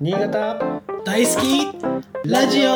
新潟。大好き。ラジオ。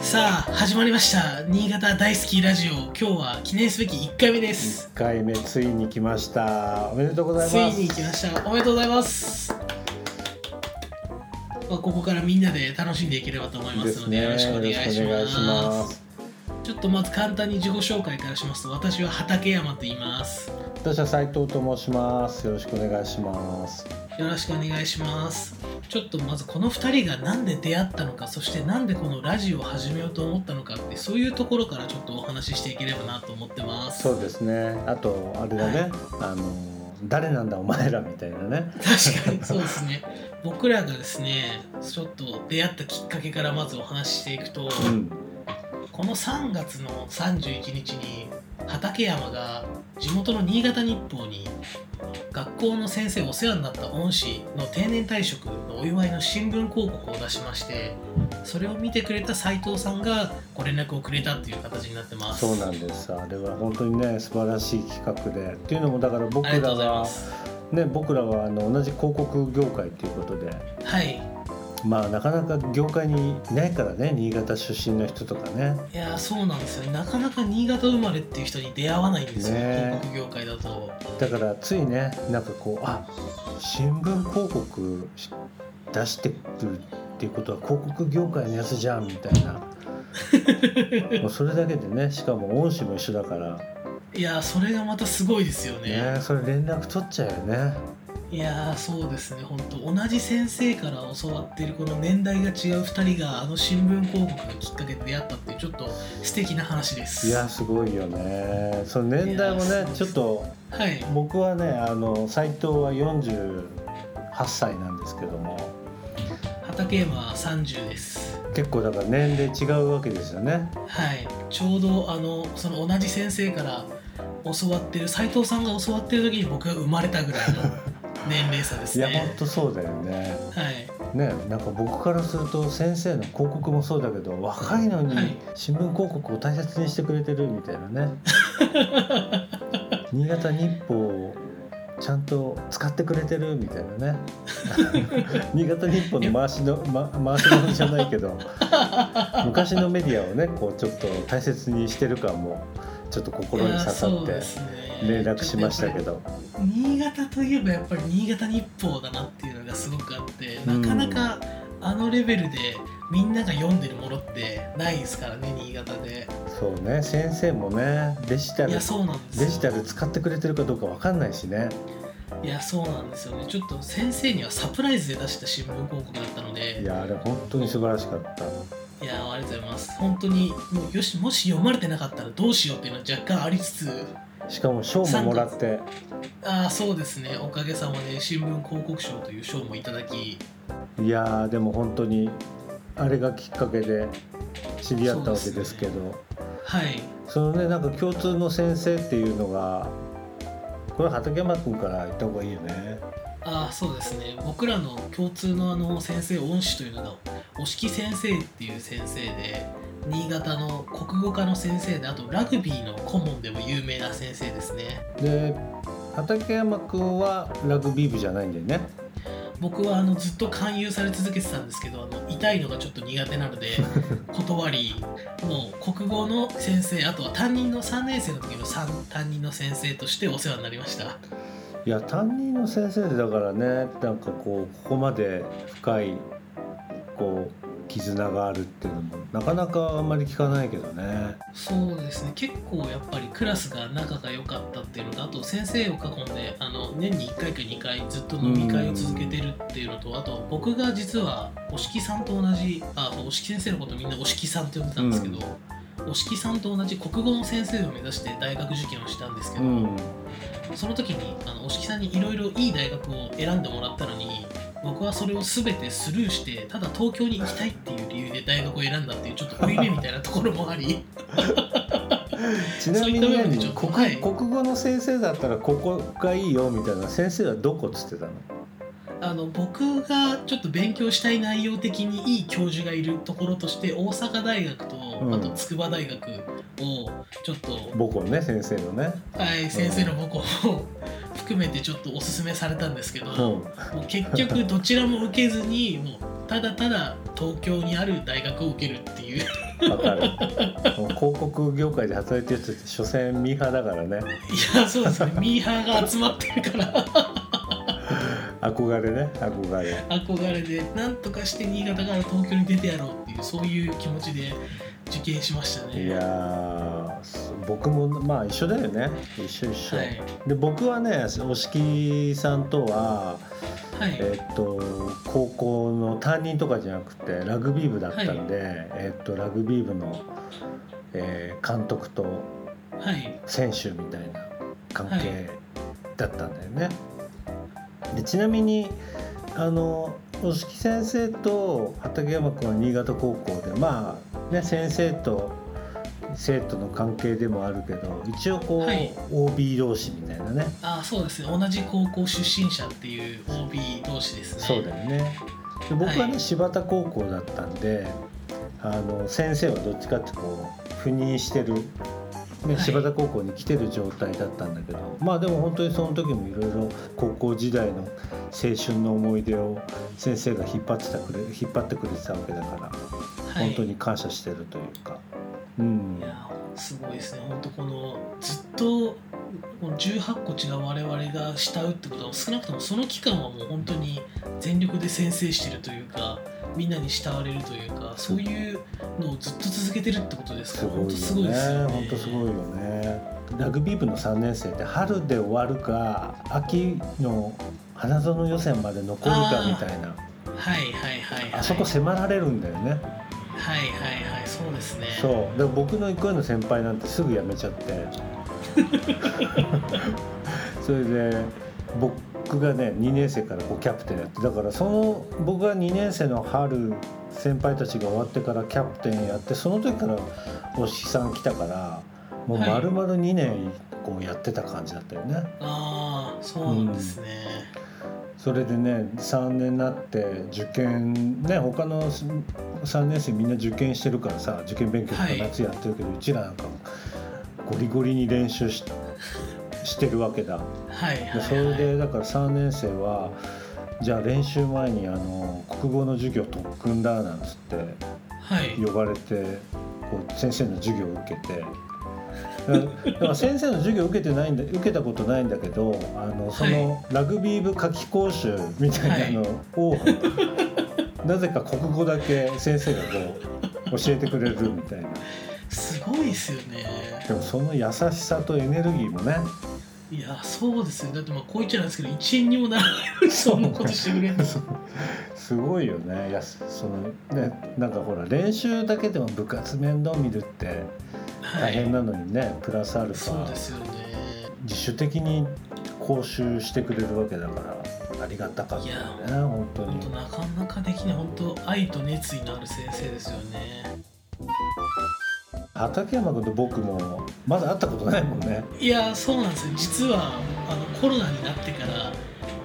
さあ始まりました。新潟大好き。ラジオ。今日は記念すべき1回目です。1回目ついに来ました。おめでとうございつます。いに来ました。おめでとうございます。まあここからみんなで楽しんでいければと思いますのでよろしくお願いしますちょっとまず簡単に自己紹介からしますと私は畠山と言います。私は斉藤と申します。よろしくお願いします。よろしくお願いします。ちょっとまずこの2人が何で出会ったのかそしてなんでこのラジオを始めようと思ったのかってそういうところからちょっとお話ししていければなと思ってます。そうですね。あとあれだね、あの誰なんだお前らみたいなね。確かに そうですね。僕らがですねちょっと出会ったきっかけからまずお話ししていくと、うんこの3月の31日に畠山が地元の新潟日報に学校の先生お世話になった恩師の定年退職のお祝いの新聞広告を出しましてそれを見てくれた斉藤さんがご連絡をくれたっていう形になってます。そうなんですあれは本当にね素晴らしい企画でっていうのもだから僕らはね僕らはあの同じ広告業界ということではいまあなかなか業界にいないからね新潟出身の人とかね。いやーそうなんですよなかなか新潟生まれっていう人に出会わないんですよ、ね広告業界だと。だからついねなんかこうあ新聞広告し出してくるっていうことは広告業界のやつじゃんみたいな。もうそれだけでねしかも恩師も一緒だから。いやーそれがまたすごいですよね。それ連絡取っちゃうよねいやーそうですね本当。同じ先生から教わっているこの年代が違う2人があの新聞広告がきっかけで出会ったっていうちょっと素敵な話です。いやすごいよね。その年代もねちょっとはい僕はねあの斉藤は48歳なんですけども。畠山は30です。結構だから年齢違うわけですよね。はい。ちょうどあのその同じ先生から教わってる斉藤さんが教わってる時に僕が生まれたぐらいの年齢差ですいやねほんとそうだよね。はい。ねなんか僕からすると先生の広告もそうだけど若いのにはい。新聞広告を大切にしてくれてるみたいなね。新潟日報をちゃんと使ってくれてるみたいなね。新潟日報の回しの、ま、回し物じゃないけど昔のメディアをねこうちょっと大切にしてる感もちょっと心に刺さって。ね連絡しましたけど。新潟といえばやっぱり新潟日報だなっていうのがすごくあってなかなかあのレベルでみんなが読んでるものってないですからね新潟で。そうね先生もねデジタルいやそうなんですよ。デジタル使ってくれてるかどうかわかんないしね。いやそうなんですよね。ちょっと先生にはサプライズで出した新聞広告だったので。いやあれ本当に素晴らしかった。いやありがとうございます。本当にもうよしもし読まれてなかったらどうしようっていうのは若干ありつつしかも賞ももらって。ああそうですね。おかげさまで新聞広告賞という賞もいただき。いやーでも本当にあれがきっかけで知り合ったわけですけど。はい。そのねなんか共通の先生っていうのがこれ畠山君から言った方がいいよね。ああそうですね。僕らの共通のあの先生恩師というのが押木先生っていう先生で新潟の国語科の先生であとラグビーの顧問でも有名な先生ですね。で畠山君はラグビー部じゃないんだよね。僕はあのずっと勧誘され続けてたんですけどあの痛いのがちょっと苦手なので 断りもう国語の先生あとは担任の3年生の時の3担任の先生としてお世話になりました。いや担任の先生でだからねなんかこうここまで深いこう絆があるっていうのもなかなかあんまり聞かないけどね。そうですね。結構やっぱりクラスが仲が良かったっていうのとあと先生を囲んであの年に1回か2回ずっと飲み会を続けてるっていうのとあと僕が実は押木さんと同じあ押木先生のことみんな押木さんって呼んでたんですけど、押木さんと同じ国語の先生を目指して大学受験をしたんですけど、うん。その時にあの押木さんにいろいろいい大学を選んでもらったのに僕はそれを全てスルーしてただ東京に行きたいっていう理由で大学を選んだっていうちょっと負い目みたいなところもあり。ちなみに何国,、はい。国語の先生だったらここがいいよみたいな先生はどこっつってたの？あの僕がちょっと勉強したい内容的にいい教授がいるところとして大阪大学と、うん。あと筑波大学をちょっと、母校ね先生のね。はい、先生の母校を含めてちょっとおすすめされたんですけど、う。んもう結局どちらも受けずにもうただただ東京にある大学を受けるっていう。わかる。広告業界で働いてる人って所詮ミーハーだからね。いやそうですね。ミーハーが集まってるから。憧れね。憧れ。憧れでなんとかして新潟から東京に出てやろうっていうそういう気持ちで受験しましたね。いや僕もまあ一緒だよね。一緒一緒、はい。で僕はね押木さんとははい、えっと高校の担任とかじゃなくてラグビー部だったんで、えっとラグビー部の、えー監督とはい。選手みたいな関係だったんだよね。でちなみにあの押木先生と畠山君は新潟高校でまあね先生と生徒の関係でもあるけど一応こう、はい。OB 同士みたいなね。あそうですね。同じ高校出身者っていう OB 同士ですね。そうだよね。で僕はね、はい。柴田高校だったんであの先生はどっちかってこう赴任してる、ねはい。柴田高校に来てる状態だったんだけどまあでも本当にその時もいろいろ高校時代の青春の思い出を先生が引っ張ってたくれ引っ張ってくれてたわけだから、はい。本当に感謝してるというか。うんいやすごいですね本当このずっとこの18個違う我々が慕うってことは少なくともその期間はもう本当に全力で先制してるというかみんなに慕われるというかそういうのをずっと続けてるってことですか？ら本当すすごいですよねね。本当すごいよね。ラグビー部の3年生って春で終わるか秋の花園予選まで残るかみたいなはいはいはいはいあそこ迫られるんだよね。はいはいはいそうですね。そう。だから僕の1個上の先輩なんてすぐ辞めちゃって。それで僕がね2年生からこうキャプテンやってだからその僕が2年生の春先輩たちが終わってからキャプテンやってその時から押木さん来たからもうはい丸々2年こうやってた感じだったよね。ああそうなんですね、それでね3年になって受験ね他の3年生みんな受験してるからさ受験勉強とかはい夏やってるけど、うちらなんかゴリゴリに練習ししてるわけだはいはいはいでそれでだから3年生はじゃあ練習前にあの国語の授業特訓だなんつってはい呼ばれてこう先生の授業を受けて。だから先生の授業受けてないんだ受けたことないんだけどあのそのラグビー部夏期講習みたいなのを、なぜか国語だけ先生がこう教えてくれるみたいな。すごいですよね。でもその優しさとエネルギーもねいやそうですよだってまあこう言っちゃなんですけど1円にもならないそんなことしてくれるすごいよね。やすそのねなんかほら練習だけでも部活面倒見るって大変なのにね、プラスアルファ。そうですよね。自主的に講習してくれるわけだからありがたかったよね本当に。なかなかできない本当愛と熱意のある先生ですよね畠山君と僕もまだ会ったことないもんね。いやそうなんですよ。実はあのコロナになってから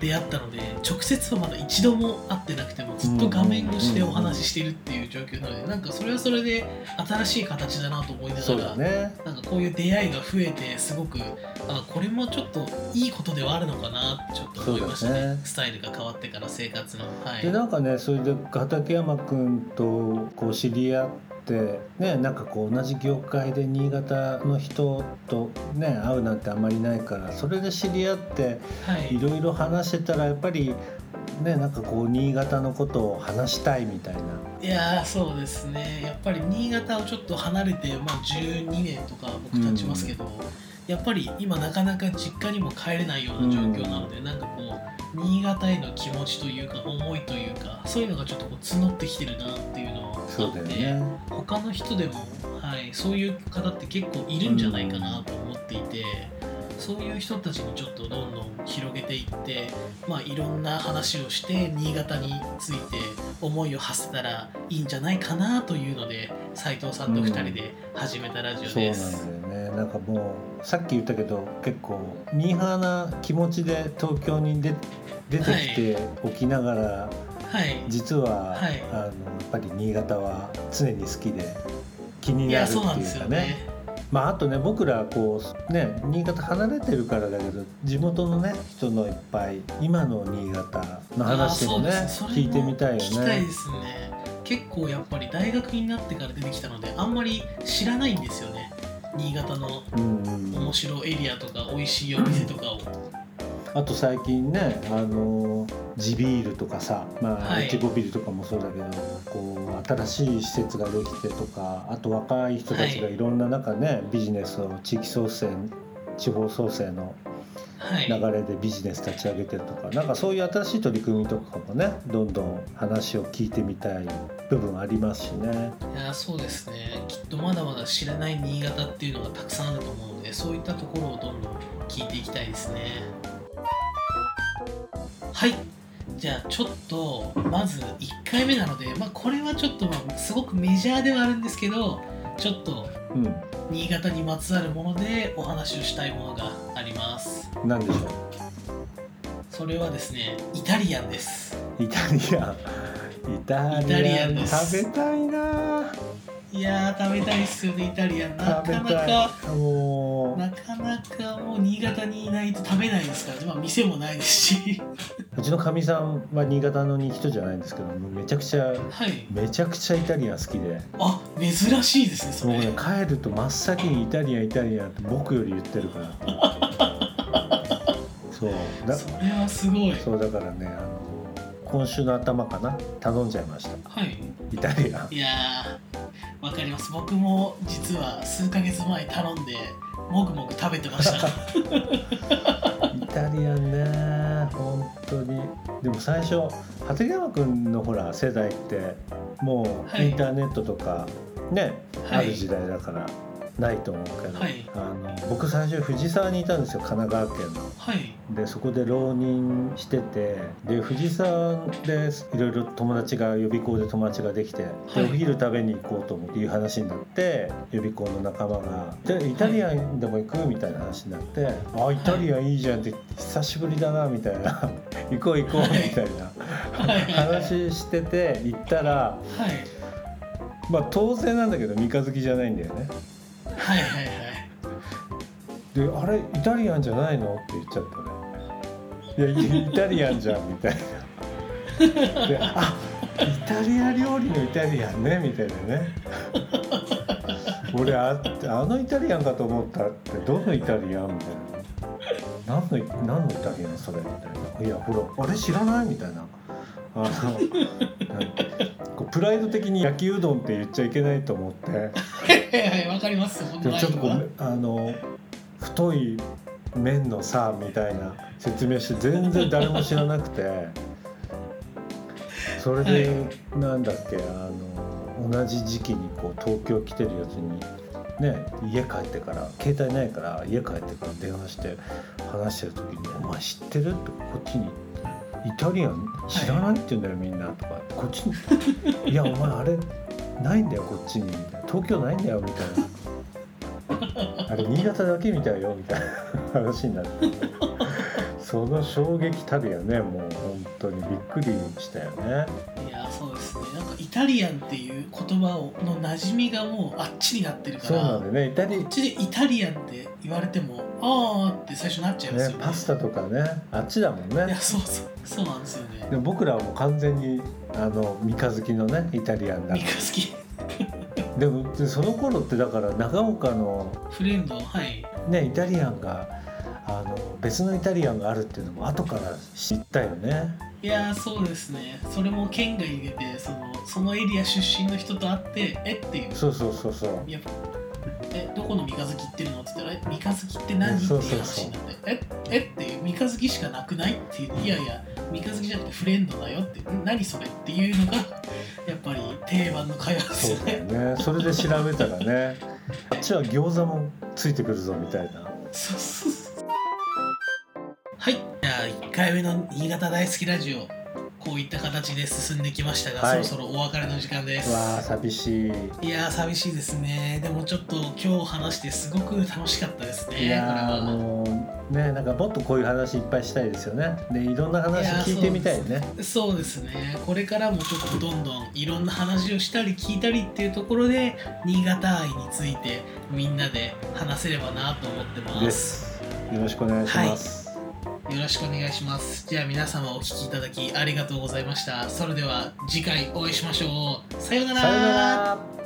出会ったので直接はまだ一度も会ってなくてもずっと画面越しでお話ししてるっていう状況なのでなんかそれはそれで新しい形だなと思いながら、だね。なんかこういう出会いが増えてすごくあこれもちょっといいことではあるのかなってちょっと思いましたね。ね。スタイルが変わってから生活の。はい。でなんかねそれで畠山君とこう知り合ってねなんかこう同じ業界で新潟の人とね会うなんてあんまりないからそれで知り合ってはい。いろいろ話してたらやっぱりねなんかこう新潟のことを話したいみたいな。いやーそうですね。やっぱり新潟をちょっと離れて、まあ、12年とか僕経ちますけど、やっぱり今なかなか実家にも帰れないような状況なので、なんかこう新潟への気持ちというか思いというかそういうのがちょっとこう募ってきてるなっていうのはあって、ね。他の人でも、はい、そういう方って結構いるんじゃないかなと思っていて、そういう人たちにちょっとどんどん広げていって、まあ、いろんな話をして新潟について思いを馳せたらいいんじゃないかなというので斉藤さんと2人で始めたラジオです。だよねなんかもうさっき言ったけど結構ミーハーな気持ちで東京に出出てきておきながら、はい。実は、はい。あのやっぱり新潟は常に好きで気にいなるっていうかね。よね。まああとね僕らこうね新潟離れてるからだけど地元のね人のいっぱい今の新潟の話もね聞いてみたいよ聞きたいねですね。結構やっぱり大学になってから出てきたのであんまり知らないんですよね新潟の面白いエリアとか美味しいお店とかを。あと最近ねあの地ビールとかさまあはい。いちごビールとかもそうだけどこう新しい施設ができてとかあと若い人たちがい。ろんな中ね、ビジネスを地域創生地方創生のはい流れでビジネス立ち上げてるとか、なんかそういう新しい取り組みとかもねどんどん話を聞いてみたい部分ありますしね。いやそうですね。きっとまだまだ知らない新潟っていうのがたくさんあると思うのでそういったところをどんどん聞いていきたいですね。はい。じゃあちょっとまず1回目なので、まあ、これはちょっとまあすごくメジャーではあるんですけどちょっとうん、新潟にまつわるものでお話をしたいものがあります。なんでしょそれはですねイタリアンです。うイタリアン。イタリリアン。食べたいな。いやー食べたいっすよねイタリアン。な食べかなかもうなかなかもう新潟にいないと食べないですから、まあ、店もないですし。うちのかみさんは新潟の人じゃないんですけどもめちゃくちゃはい。めちゃくちゃイタリアン好きで。あ珍しいですねそれ。もうね帰ると真っ先にイタリアンイタリアンって僕より言ってるから。そう。だそれはすごい。そうだからねあの今週の頭かな？頼んじゃいました。はい。イタリアン。いやーわかります。僕も実は数ヶ月前に頼んでもぐもぐ食べてました。イタリアンね本当に。でも最初長谷川君のほら世代ってもうはい。インターネットとかね、はい。ある時代だからないと思うけど、はい。あの僕最初藤沢にいたんですよ神奈川県の。はい。でそこで浪人しててで藤沢でいろいろ友達が予備校で友達ができて、ではい。お昼食べに行こうと思っていう話になって予備校の仲間が「でイタリアンでも行く?」みたいな話になって「あイタリアンいいじゃん」って久しぶりだなみたいな「行こう行こう」みたいな。話してて行ったらはい。まあ当然なんだけど三日月じゃないんだよね。はいはいはい。で「あれイタリアンじゃないの?」って言っちゃったね「いやイタリアンじゃん」みたいなで「あイタリア料理のイタリアンね」みたいなね。俺ああのイタリアンかと思ったってどのイタリアンみたいな。何の何のイタリアンそれみたいな。いやほらあれ知らないみたいな。あのプライド的に焼きうどんって言っちゃいけないと思って。わかります。でちょっとこうあの太い麺のさみたいな説明して全然誰も知らなくて。それで、なんだっけあの同じ時期にこう東京来てるやつにね家帰ってから携帯ないから家帰ってから電話して話してる時に「お前知ってる?」ってこっちに「イタリアン？知らないって言うんだよみんな」とか。こっちに「いやお前あれないんだよこっちに」みたいな「東京ないんだよ」みたいな。あれ新潟だけみたいよみたいな。話になって。その衝撃たるやねもう本当に。びっくりしたよね。いやそうですね。なんかイタリアンっていう言葉をの馴染みがもうあっちになってるから。そうなんだよね。イタリこっちでイタリアンって言われてもああって最初なっちゃいますよね。ねパスタとかね。あっちだもんいやねそうそうそうなんですよね。でも僕らはもう完全にあの三日月のねイタリアンだ。三日月。でもでその頃ってだから長岡のフレンドはい。ねイタリアンがあの別のイタリアンがあるっていうのも後から知ったよね。いやそうですね。それも県外に出てそのそのエリア出身の人と会ってえっていう。そうそうそうそう。いやえどこの三日月行ってるの？って言ったらえ三日月って何？っていう話になってえ？えって三日月しかなくない？っていういやいや三日月じゃなくてフレンドだよってん何それ？っていうのがやっぱり定番の会話ですよ。そうね。それで調べたらね あっちは餃子もついてくるぞみたいな。そうそうそう。はい。じゃあ1回目の新潟大好きラジオこういった形で進んできましたが、はい。そろそろお別れの時間です。わあ寂しい。いやー寂しいですね。でもちょっと今日話してすごく楽しかったですねいやもねなんかもっとこういう話いっぱいしたいですよね。でいろんな話聞いてみたいね。そうですね。これからもちょっとどんどんいろんな話をしたり聞いたりっていうところで新潟愛についてみんなで話せればなと思ってます。よろしくお願いします、よろしくお願いします。じゃあ皆様お聴きいただきありがとうございました。それでは次回お会いしましょう。さようなら。